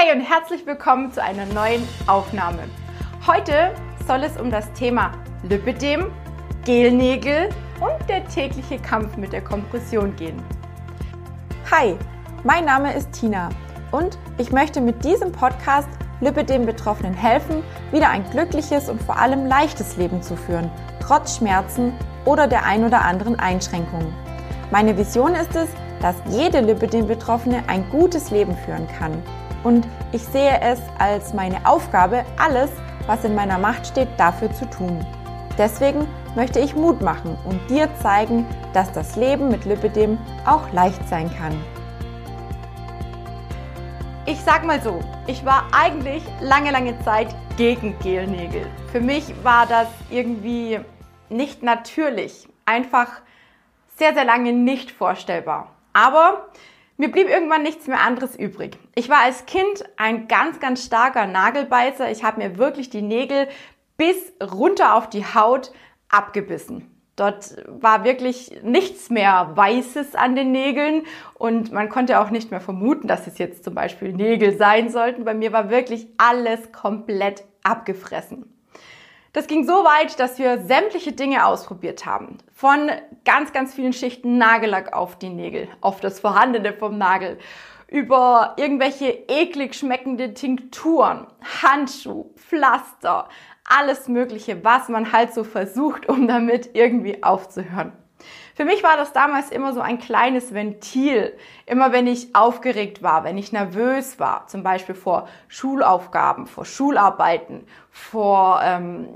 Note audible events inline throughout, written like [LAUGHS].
Hey und herzlich willkommen zu einer neuen Aufnahme. Heute soll es um das Thema Lipidem, Gelnägel und der tägliche Kampf mit der Kompression gehen. Hi, mein Name ist Tina und ich möchte mit diesem Podcast Lipidem-Betroffenen helfen, wieder ein glückliches und vor allem leichtes Leben zu führen, trotz Schmerzen oder der ein oder anderen Einschränkungen. Meine Vision ist es, dass jede Lipidem-Betroffene ein gutes Leben führen kann und ich sehe es als meine Aufgabe, alles, was in meiner Macht steht, dafür zu tun. Deswegen möchte ich Mut machen und dir zeigen, dass das Leben mit Lipidem auch leicht sein kann. Ich sag mal so, ich war eigentlich lange, lange Zeit gegen Gelnägel. Für mich war das irgendwie nicht natürlich, einfach sehr, sehr lange nicht vorstellbar. Aber mir blieb irgendwann nichts mehr anderes übrig. Ich war als Kind ein ganz, ganz starker Nagelbeißer. Ich habe mir wirklich die Nägel bis runter auf die Haut abgebissen. Dort war wirklich nichts mehr Weißes an den Nägeln und man konnte auch nicht mehr vermuten, dass es jetzt zum Beispiel Nägel sein sollten. Bei mir war wirklich alles komplett abgefressen. Das ging so weit, dass wir sämtliche Dinge ausprobiert haben. Von ganz, ganz vielen Schichten Nagellack auf die Nägel, auf das Vorhandene vom Nagel, über irgendwelche eklig schmeckende Tinkturen, Handschuh, Pflaster, alles Mögliche, was man halt so versucht, um damit irgendwie aufzuhören. Für mich war das damals immer so ein kleines Ventil. Immer wenn ich aufgeregt war, wenn ich nervös war, zum Beispiel vor Schulaufgaben, vor Schularbeiten, vor ähm,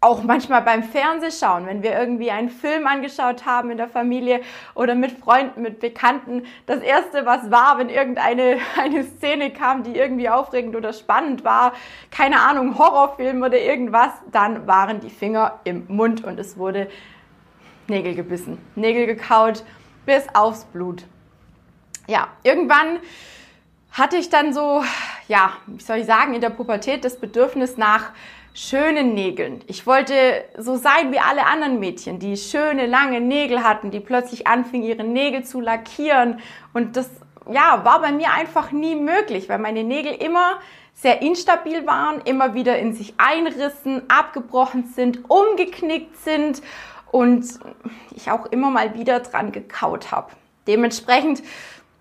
auch manchmal beim Fernsehschauen, wenn wir irgendwie einen Film angeschaut haben in der Familie oder mit Freunden, mit Bekannten. Das erste, was war, wenn irgendeine [LAUGHS] eine Szene kam, die irgendwie aufregend oder spannend war, keine Ahnung, Horrorfilm oder irgendwas, dann waren die Finger im Mund und es wurde Nägel gebissen, Nägel gekaut, bis aufs Blut. Ja, irgendwann hatte ich dann so, ja, wie soll ich sagen, in der Pubertät das Bedürfnis nach schönen Nägeln. Ich wollte so sein wie alle anderen Mädchen, die schöne, lange Nägel hatten, die plötzlich anfingen, ihre Nägel zu lackieren. Und das, ja, war bei mir einfach nie möglich, weil meine Nägel immer sehr instabil waren, immer wieder in sich einrissen, abgebrochen sind, umgeknickt sind und ich auch immer mal wieder dran gekaut habe. Dementsprechend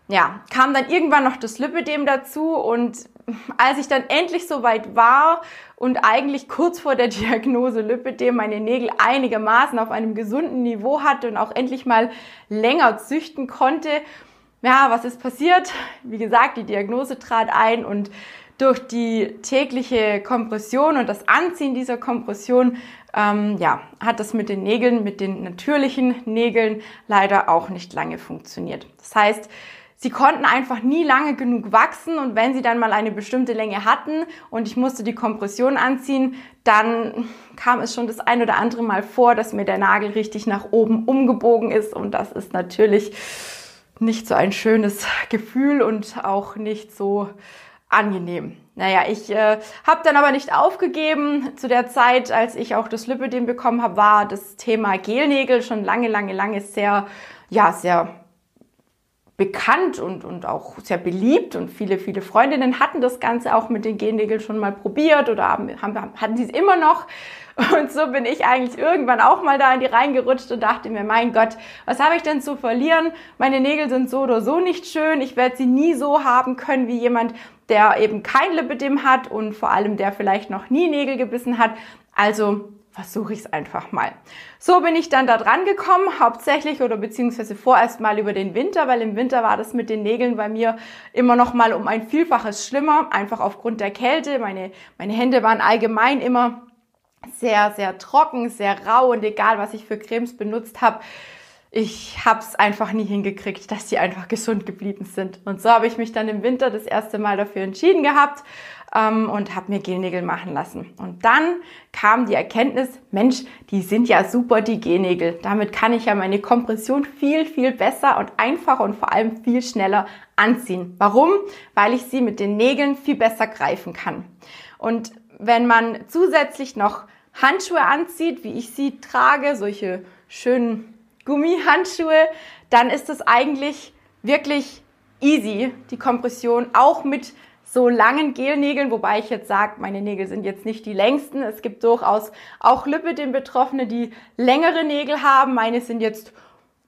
ja, kam dann irgendwann noch das Lipidem dazu und als ich dann endlich soweit war und eigentlich kurz vor der [LAUGHS] Diagnose Lipidem meine Nägel einigermaßen auf einem gesunden Niveau hatte und auch endlich mal länger züchten konnte, ja, was ist passiert? Wie gesagt, die Diagnose trat ein und durch die tägliche Kompression und das Anziehen dieser Kompression, ähm, ja, hat das mit den Nägeln, mit den natürlichen Nägeln leider auch nicht lange funktioniert. Das heißt, sie konnten einfach nie lange genug wachsen und wenn sie dann mal eine bestimmte Länge hatten und ich musste die Kompression anziehen, dann kam es schon das ein oder andere Mal vor, dass mir der Nagel richtig nach oben umgebogen ist und das ist natürlich nicht so ein schönes Gefühl und auch nicht so angenehm. Naja, ich äh, habe dann aber nicht aufgegeben. Zu der Zeit, als ich auch das Lipidem bekommen habe, war das Thema Gelnägel schon lange, lange, lange sehr, ja, sehr bekannt und, und auch sehr beliebt und viele, viele Freundinnen hatten das Ganze auch mit den Gelnägeln schon mal probiert oder haben, haben, hatten sie es immer noch. [LAUGHS] Und so bin ich eigentlich irgendwann auch mal da in die reingerutscht und dachte mir, mein Gott, was habe ich denn zu verlieren? Meine Nägel sind so oder so nicht schön. Ich werde sie nie so haben können wie jemand, der eben kein Lipidem hat und vor allem der vielleicht noch nie Nägel gebissen hat. Also versuche ich es einfach mal. So bin ich dann da dran gekommen, hauptsächlich oder beziehungsweise vorerst mal über den Winter, weil im Winter war das mit den Nägeln bei mir immer noch mal um ein Vielfaches schlimmer, einfach aufgrund der Kälte. Meine, meine Hände waren allgemein immer sehr, sehr trocken, sehr rau und egal, was ich für Cremes benutzt habe, ich habe es einfach nie hingekriegt, dass die einfach gesund geblieben sind. Und so habe ich mich dann im Winter das erste Mal dafür entschieden gehabt ähm, und habe mir Gelnägel machen lassen. Und dann kam die Erkenntnis, Mensch, die sind ja super, die Gelnägel. Damit kann ich ja meine Kompression viel, viel besser und einfacher und vor allem viel schneller anziehen. Warum? Weil ich sie mit den Nägeln viel besser greifen kann. Und wenn man zusätzlich noch Handschuhe anzieht, wie ich sie trage, solche schönen Gummihandschuhe, dann ist es eigentlich wirklich easy, die Kompression auch mit so langen Gelnägeln, wobei ich jetzt sage, meine Nägel sind jetzt nicht die längsten. Es gibt durchaus auch Lipidem Betroffene, die längere Nägel haben. Meine sind jetzt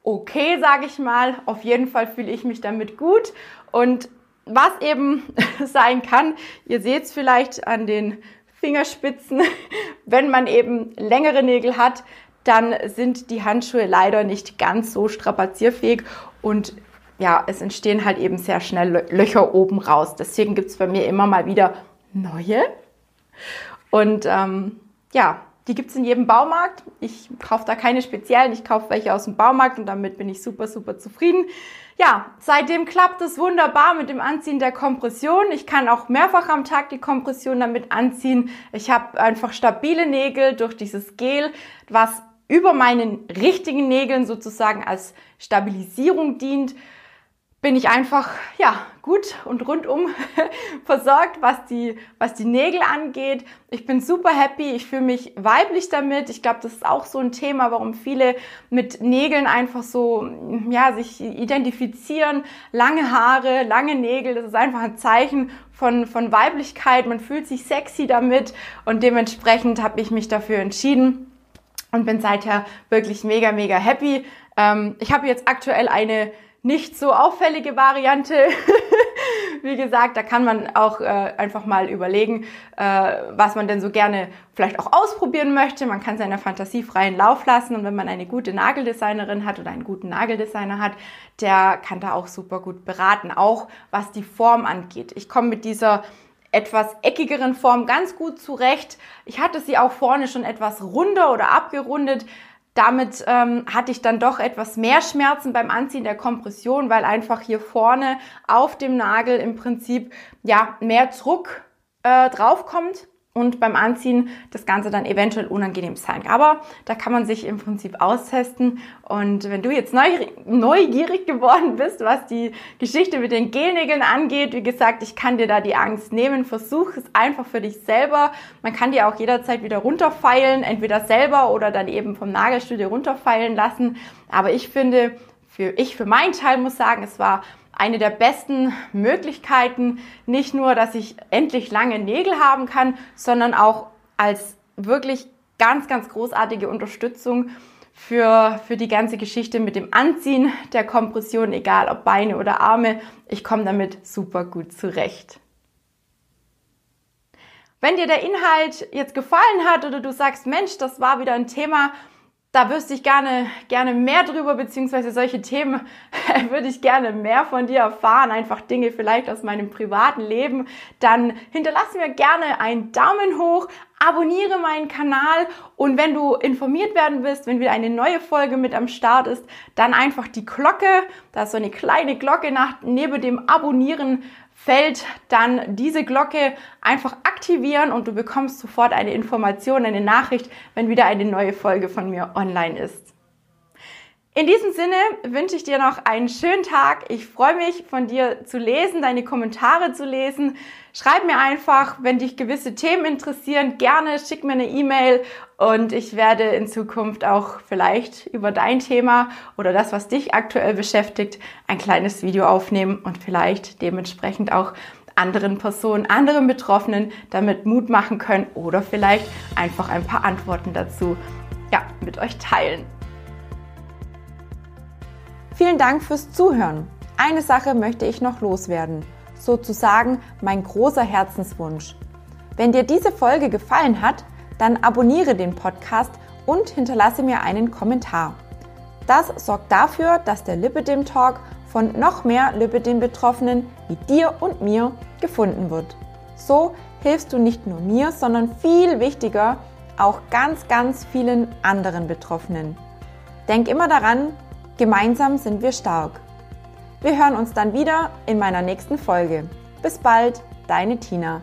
okay, sage ich mal. Auf jeden Fall fühle ich mich damit gut. Und was eben [LAUGHS] sein kann, ihr seht es vielleicht an den Fingerspitzen, [LAUGHS] wenn man eben längere Nägel hat, dann sind die Handschuhe leider nicht ganz so strapazierfähig und ja, es entstehen halt eben sehr schnell Löcher oben raus. Deswegen gibt es bei mir immer mal wieder neue. Und ähm, ja, die gibt es in jedem Baumarkt. Ich kaufe da keine speziellen, ich kaufe welche aus dem Baumarkt und damit bin ich super, super zufrieden. Ja, seitdem klappt es wunderbar mit dem Anziehen der Kompression. Ich kann auch mehrfach am Tag die Kompression damit anziehen. Ich habe einfach stabile Nägel durch dieses Gel, was über meinen richtigen Nägeln sozusagen als Stabilisierung dient bin ich einfach ja gut und rundum [LAUGHS] versorgt, was die was die Nägel angeht. Ich bin super happy, ich fühle mich weiblich damit. Ich glaube, das ist auch so ein Thema, warum viele mit Nägeln einfach so ja sich identifizieren. Lange Haare, lange Nägel, das ist einfach ein Zeichen von von Weiblichkeit. Man fühlt sich sexy damit und dementsprechend habe ich mich dafür entschieden und bin seither wirklich mega mega happy. Ähm, ich habe jetzt aktuell eine nicht so auffällige Variante. [LAUGHS] Wie gesagt, da kann man auch äh, einfach mal überlegen, äh, was man denn so gerne vielleicht auch ausprobieren möchte. Man kann seiner Fantasie freien Lauf lassen und wenn man eine gute Nageldesignerin hat oder einen guten Nageldesigner hat, der kann da auch super gut beraten, auch was die Form angeht. Ich komme mit dieser etwas eckigeren Form ganz gut zurecht. Ich hatte sie auch vorne schon etwas runder oder abgerundet. Damit ähm, hatte ich dann doch etwas mehr Schmerzen beim Anziehen der Kompression, weil einfach hier vorne auf dem Nagel im Prinzip ja mehr Druck äh, draufkommt und beim Anziehen das Ganze dann eventuell unangenehm sein. Aber da kann man sich im Prinzip austesten. Und wenn du jetzt neugierig geworden bist, was die Geschichte mit den Gelnägeln angeht, wie gesagt, ich kann dir da die Angst nehmen. Versuch es einfach für dich selber. Man kann dir auch jederzeit wieder runterfeilen, entweder selber oder dann eben vom Nagelstudio runterfeilen lassen. Aber ich finde, für ich für meinen Teil muss sagen, es war eine der besten Möglichkeiten, nicht nur, dass ich endlich lange Nägel haben kann, sondern auch als wirklich ganz, ganz großartige Unterstützung für, für die ganze Geschichte mit dem Anziehen der Kompression, egal ob Beine oder Arme. Ich komme damit super gut zurecht. Wenn dir der Inhalt jetzt gefallen hat oder du sagst, Mensch, das war wieder ein Thema, da wüsste ich gerne, gerne mehr drüber, beziehungsweise solche Themen [LAUGHS] würde ich gerne mehr von dir erfahren, einfach Dinge vielleicht aus meinem privaten Leben, dann hinterlass mir gerne einen Daumen hoch, abonniere meinen Kanal und wenn du informiert werden willst, wenn wieder eine neue Folge mit am Start ist, dann einfach die Glocke, da ist so eine kleine Glocke nach, neben dem Abonnieren fällt dann diese Glocke einfach aktivieren und du bekommst sofort eine Information, eine Nachricht, wenn wieder eine neue Folge von mir online ist. In diesem Sinne wünsche ich dir noch einen schönen Tag. Ich freue mich von dir zu lesen, deine Kommentare zu lesen. Schreib mir einfach, wenn dich gewisse Themen interessieren, gerne schick mir eine E-Mail und ich werde in Zukunft auch vielleicht über dein Thema oder das, was dich aktuell beschäftigt, ein kleines Video aufnehmen und vielleicht dementsprechend auch anderen Personen, anderen Betroffenen damit Mut machen können oder vielleicht einfach ein paar Antworten dazu ja, mit euch teilen. Vielen Dank fürs Zuhören. Eine Sache möchte ich noch loswerden, sozusagen mein großer Herzenswunsch. Wenn dir diese Folge gefallen hat, dann abonniere den Podcast und hinterlasse mir einen Kommentar. Das sorgt dafür, dass der Lipidem Talk von noch mehr Lipidem-Betroffenen wie dir und mir gefunden wird. So hilfst du nicht nur mir, sondern viel wichtiger auch ganz, ganz vielen anderen Betroffenen. Denk immer daran, Gemeinsam sind wir stark. Wir hören uns dann wieder in meiner nächsten Folge. Bis bald, deine Tina.